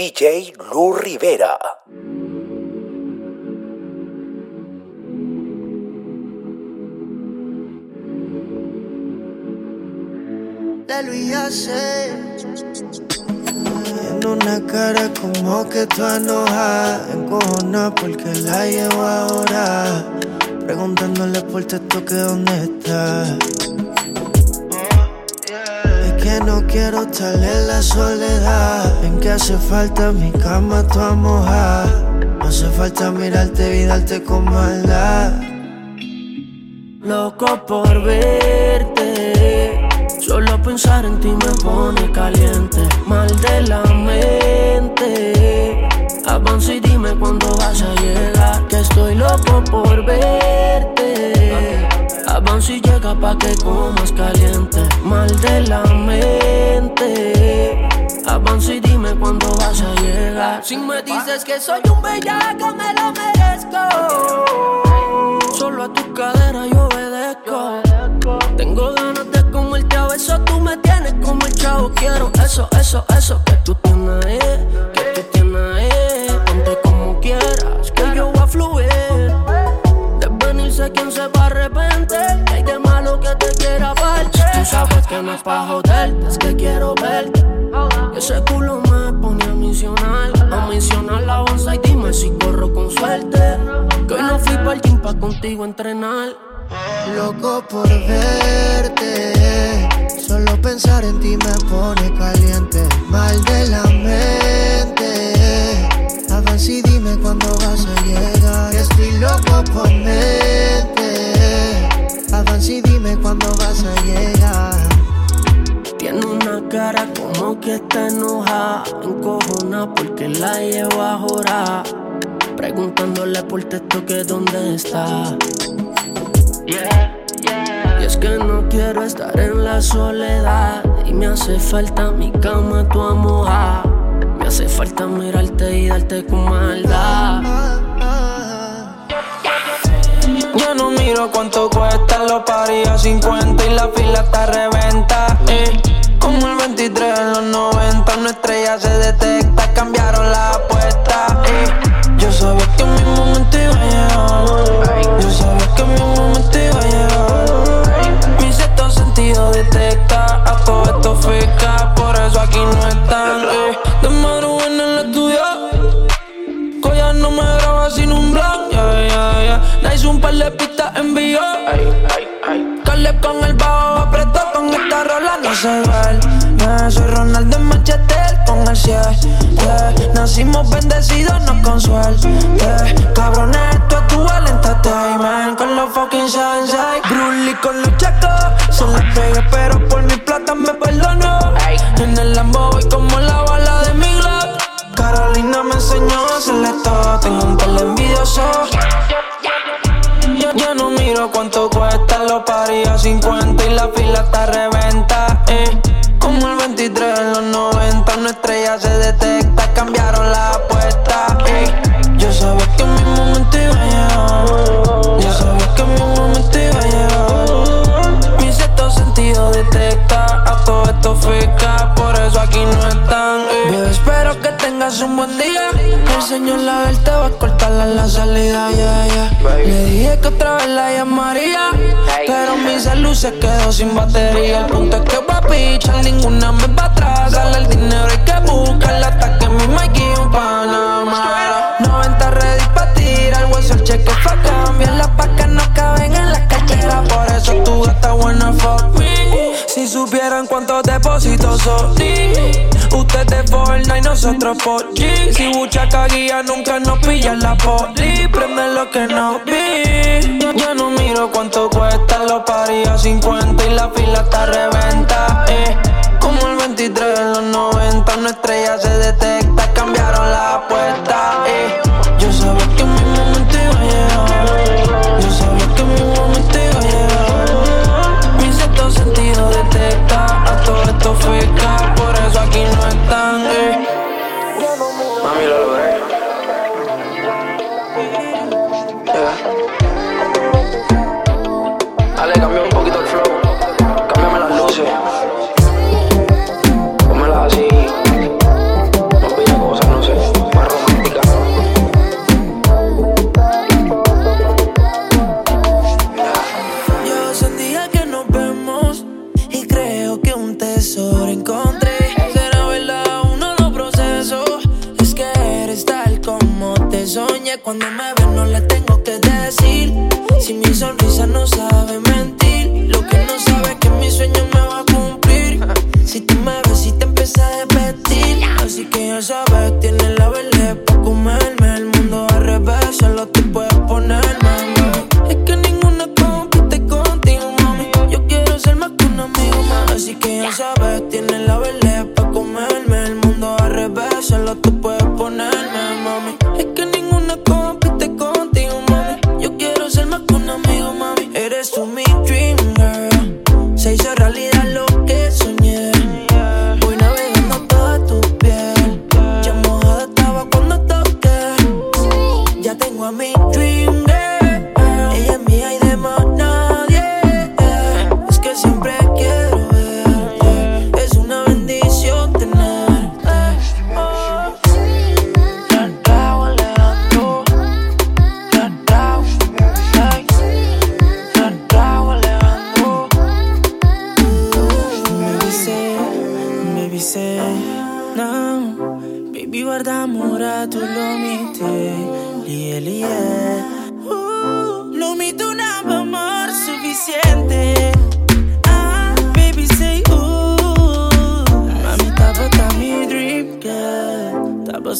DJ Lu Rivera. De Luis Tiene una cara como que tú enojada, encojona porque la llevo ahora. Preguntándole por texto que dónde está. Quiero estar en la soledad. En que hace falta mi cama toda mojada. No hace falta mirarte y darte con maldad. Loco por verte. Solo pensar en ti me pone caliente. Mal de la mente. Avanza y dime cuándo vas a llegar. Que estoy loco por verte. Avanza y llega pa' que comas caliente. Mal de la mente. Avanza y dime cuándo vas a llegar. Si me dices que soy un bellaco, me lo merezco. Solo a tu cadera yo obedezco. Tengo ganas de comerte a besos, tú me tienes como el chavo. Quiero eso, eso, eso que tú tienes que no es pa' joderte, es que quiero verte. Ese culo me pone a misionar, a misionar la onza y dime si corro con suerte. Que hoy no fui para el gym pa' contigo entrenar. Loco por verte, que está enojada, encojona porque la llevo a jorar. Preguntándole por texto que dónde está. Y es que no quiero estar en la soledad. Y me hace falta mi cama, tu amor. Me hace falta mirarte y darte con maldad. Yo no miro cuánto cuesta, lo parí a 50 y la fila está reventa. eh. Como el 23 en los 90, una estrella se detecta, cambiaron la Yo no miro cuánto cuesta, lo parí a 50 y la fila está reventa. Eh. Como el 23 en los 90, una estrella se detecta, cambiaron la apuesta. Eh. Yo sabía que mi momento iba a llegar. Yo sabía que mi momento iba a llegar. Mi sexto sentido detecta, a todo esto fica, por eso aquí no un buen día. El señor la del te va a cortarla en la salida, yeah, yeah. Le dije que otra vez la llamaría, pero mi salud se quedó sin batería. El punto es que voy a pichar, ninguna me va atrás. Sale el dinero, hay que buscarla hasta que mi Mikey un Panamá. 90 ready pa' tirar, hueso el cheque fa' cambiar. Las pacas no caben en la cartera, por eso tu gata buena fuck. Si supieran cuántos depósitos son Ustedes Fortnite nosotros por G Si Buchaca guía nunca nos pilla la poli Prende lo que no vi Yo no miro cuánto cuesta Lo parí a 50 y la fila está reventa eh. Como el 23 en los 90 Una estrella se detecta Cambiaron la apuesta eh.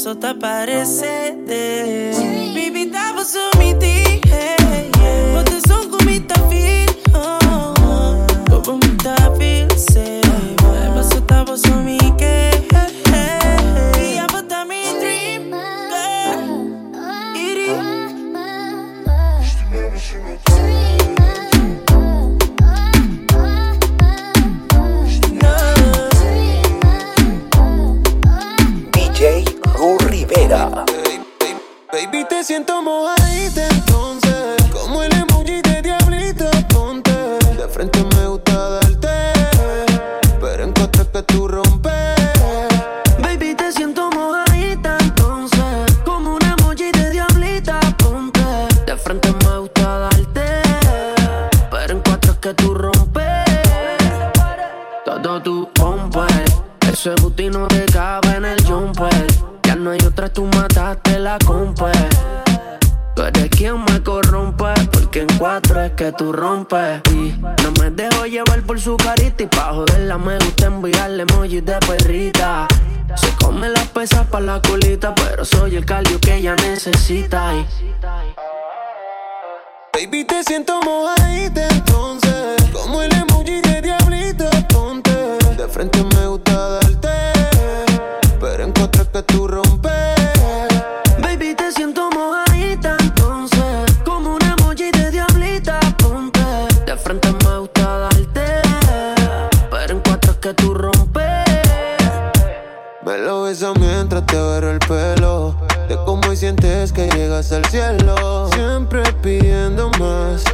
eso te tú rompes. No me dejo llevar por su carita. Y pa' joderla me gusta enviarle emojis de perrita. Se come las pesas pa' la colita, pero soy el calio que ella necesita. Y... Baby, te siento mojadita antes me gusta darte, pero en cuatro es que tú rompes. Me lo besas mientras te agarro el pelo, de cómo sientes que llegas al cielo. Siempre pidiendo más,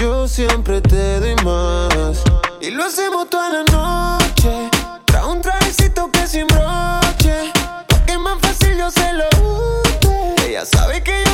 yo siempre te doy más. Y lo hacemos toda la noche, tras un trajecito que sin broche, porque es más fácil yo se lo use. Ella sabe que yo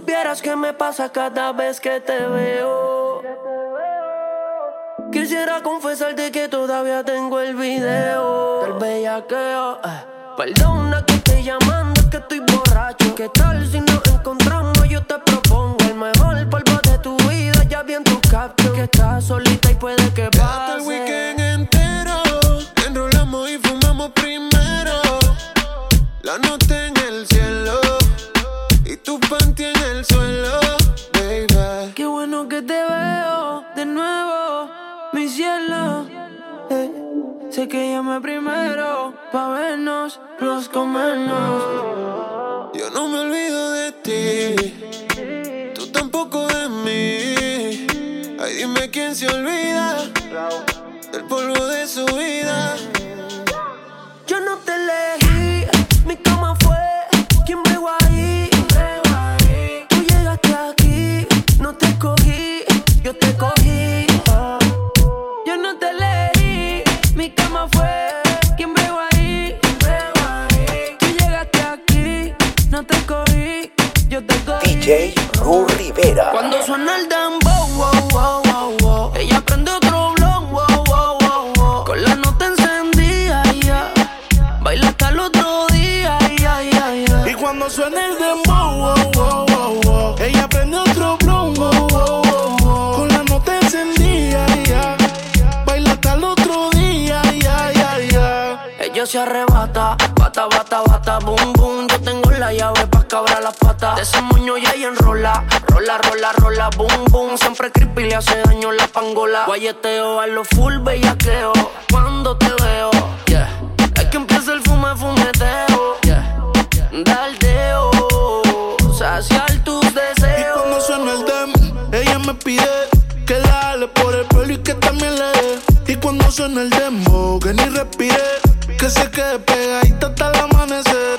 supieras qué me pasa cada vez que te veo. Quisiera confesarte que todavía tengo el video del bellaqueo. eh. Perdona que estoy llamando, que estoy borracho. ¿Qué tal si nos encontramos? Yo te propongo el mejor polvo de tu vida. Ya vi en tu caption que estás solita y puede que Hasta el pase. weekend entero. Enrolamos y fumamos primero. La nota sé que llamé primero pa' vernos, los comernos. Yo no me olvido de ti. Tú tampoco de mí. Ay, dime quién se olvida del polvo de su vida. DJ Ru Rivera. Cuando suena el dembow, wow, wow, wow, wow. Ella prende otro blon, wow, wow, wow, wow. Con la nota encendida, ya. Baila hasta el otro día, ya, ya, ya. Y cuando suena el dembow, wow, wow, wow, wow, ella prende otro blon, wow, wow, wow, wow. Con la nota encendida, ya. Baila hasta el otro día, ya, ya, ya. Ella se arrebata, bata, bata, bata, boom, boom. Cabrar las patas. De ese moño y enrola, rola, rola, rola, boom, boom. Siempre creepy le hace daño la pangola. Guayeteo a lo full bellaqueo. Cuando te veo, yeah. Es que empieza el fume, fumeteo, yeah. Daldeo, saciar tus Y deseos. cuando suena el dem, ella me pide que la jale por el pelo y que también le dé. Y cuando suena el demo, que ni respire, que se quede pegadita hasta el amanecer.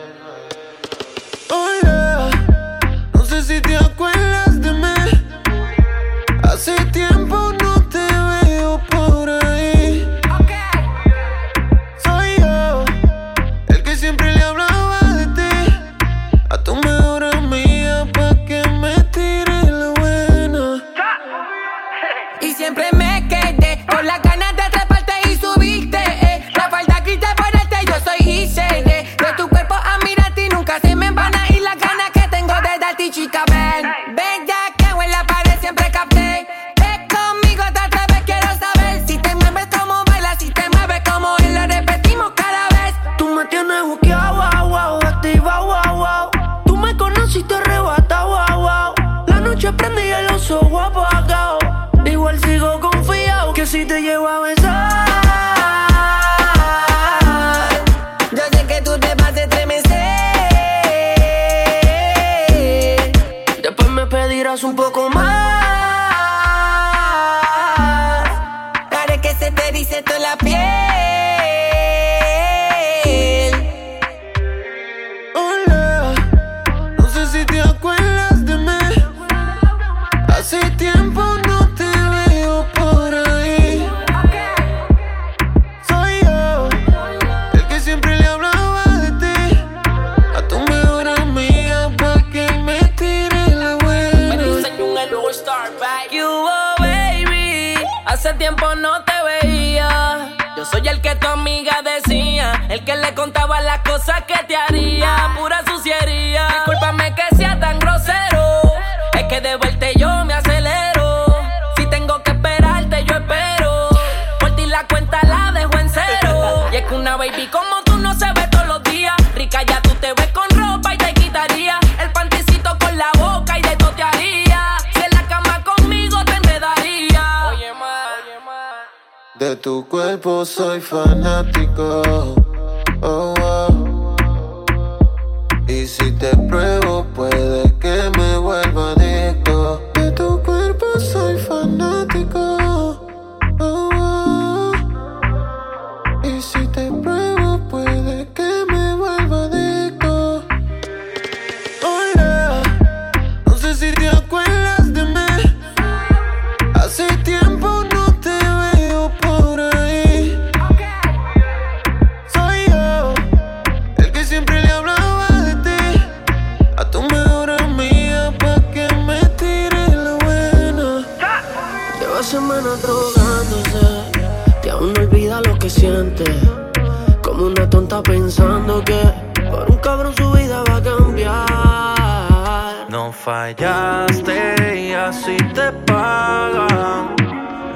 De tu cuerpo soy fanático. Oh, oh. Y si te pruebo, puede siente. Como una tonta pensando que por un cabrón su vida va a cambiar. No fallaste y así te pagan.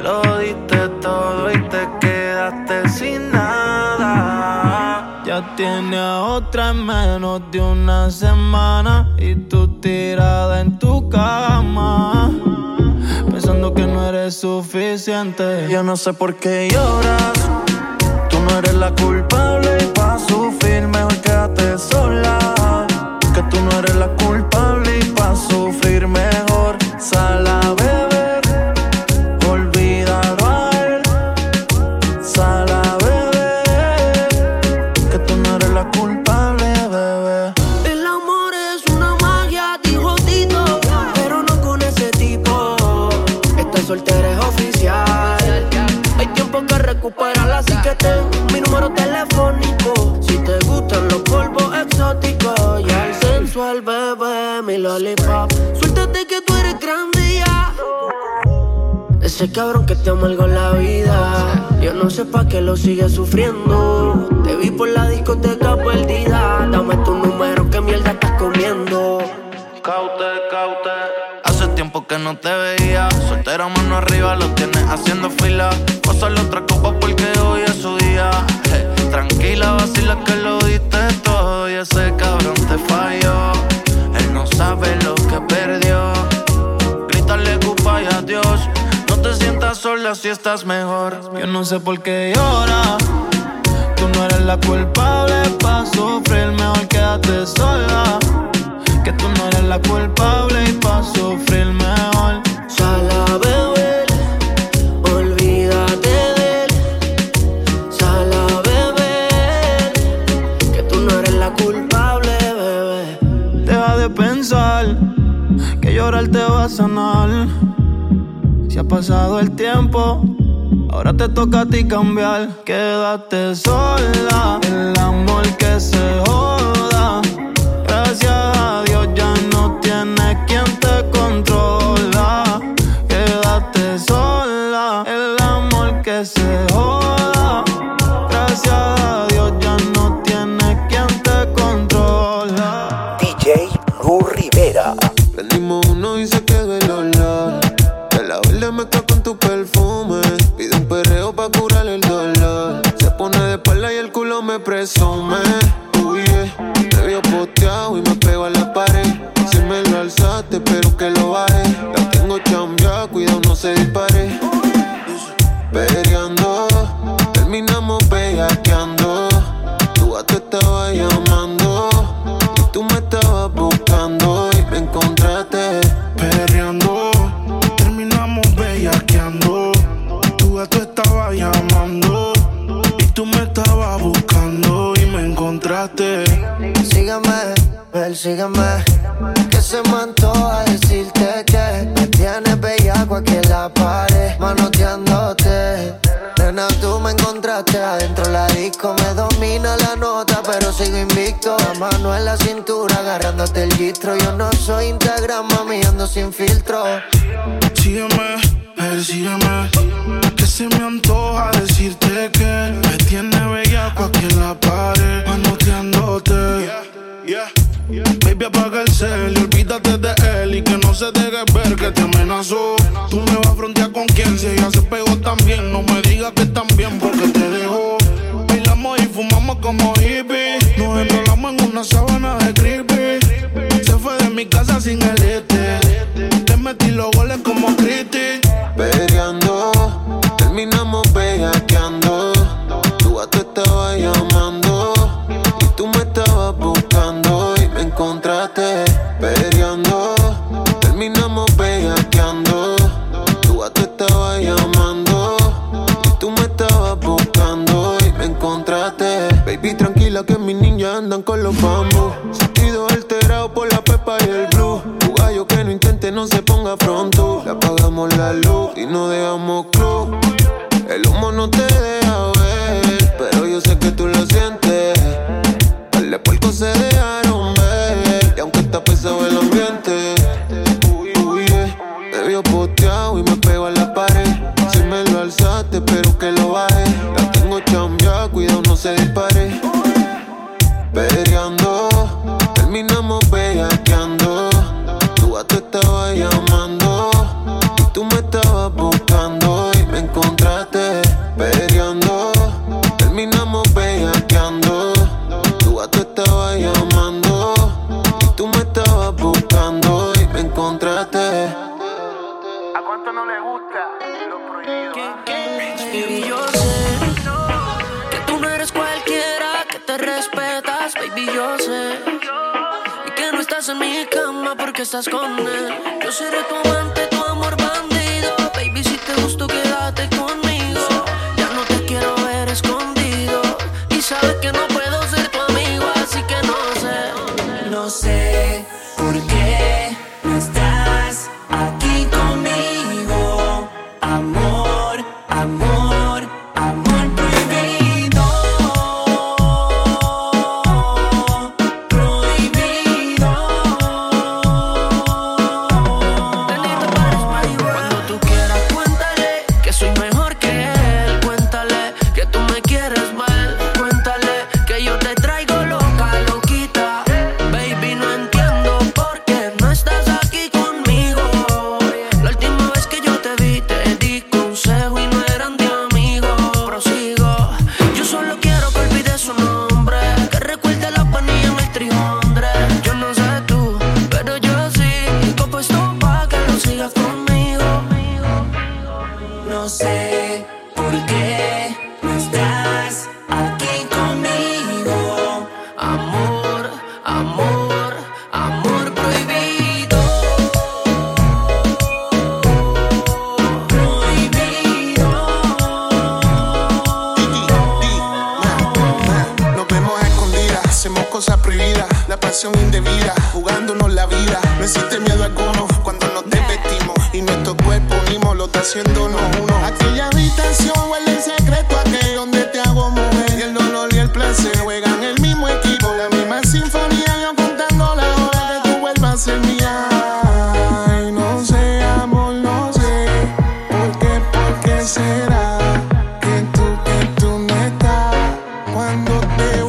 Lo diste todo y te quedaste sin nada. Ya tiene a otra en menos de una semana y tú tirada en tu cama. Pensando que no eres suficiente. Yo no sé por qué lloras. No eres la culpable pa' sufrir mejor quédate sola. Que tú no eres la culpable sensual bebé, mi lollipop. Suéltate que tú eres grande ya. Ese cabrón que te amargó la vida. Yo no sé pa' qué lo sigues sufriendo. Te vi por la discoteca perdida. Dame tu número, que mierda estás comiendo. Caute, caute. Hace tiempo que no te veía. Soltera mano arriba, lo tienes haciendo fila. Pásale otra copa porque hoy es su día. Tranquila, vacila que lo diste. Y ese cabrón te falló. Él no sabe lo que perdió. Grítale culpa y adiós. No te sientas sola si estás mejor. Yo no sé por qué llora. Tú no eres la culpable pa' sufrir, mejor quédate sola. Que tú no eres la culpable y pa' sufrir mejor. Sanar. Si ha pasado el tiempo, ahora te toca a ti cambiar. Quédate sola, el amor que se joda. Gracias a Dios infiel, sígueme. Que se me antoja decirte que me tienes bellaco aquí en la pared, manoteándote. Nena, tú me encontraste adentro la disco, me domina la nota, pero sigo invicto. La mano en la cintura, agarrándote el gistro. Yo no soy Instagram, mami, ando sin filtro. Sígueme, eh, persígueme, que se me antoja decirte que me tiene bellaco aquí en la pared, manoteándote. Yeah, yeah. Baby, apaga el cel y olvídate de él y que no se deje ver que te amenazó. Tú me vas a frontear con quien si ella se pegó también. No me digas que también porque te dejó. Bailamos y fumamos como hippies. Nos enrolamos en una sábana de creepy. Se fue de mi casa sin el este. Te metí los goles como Christy. say, but sé. no te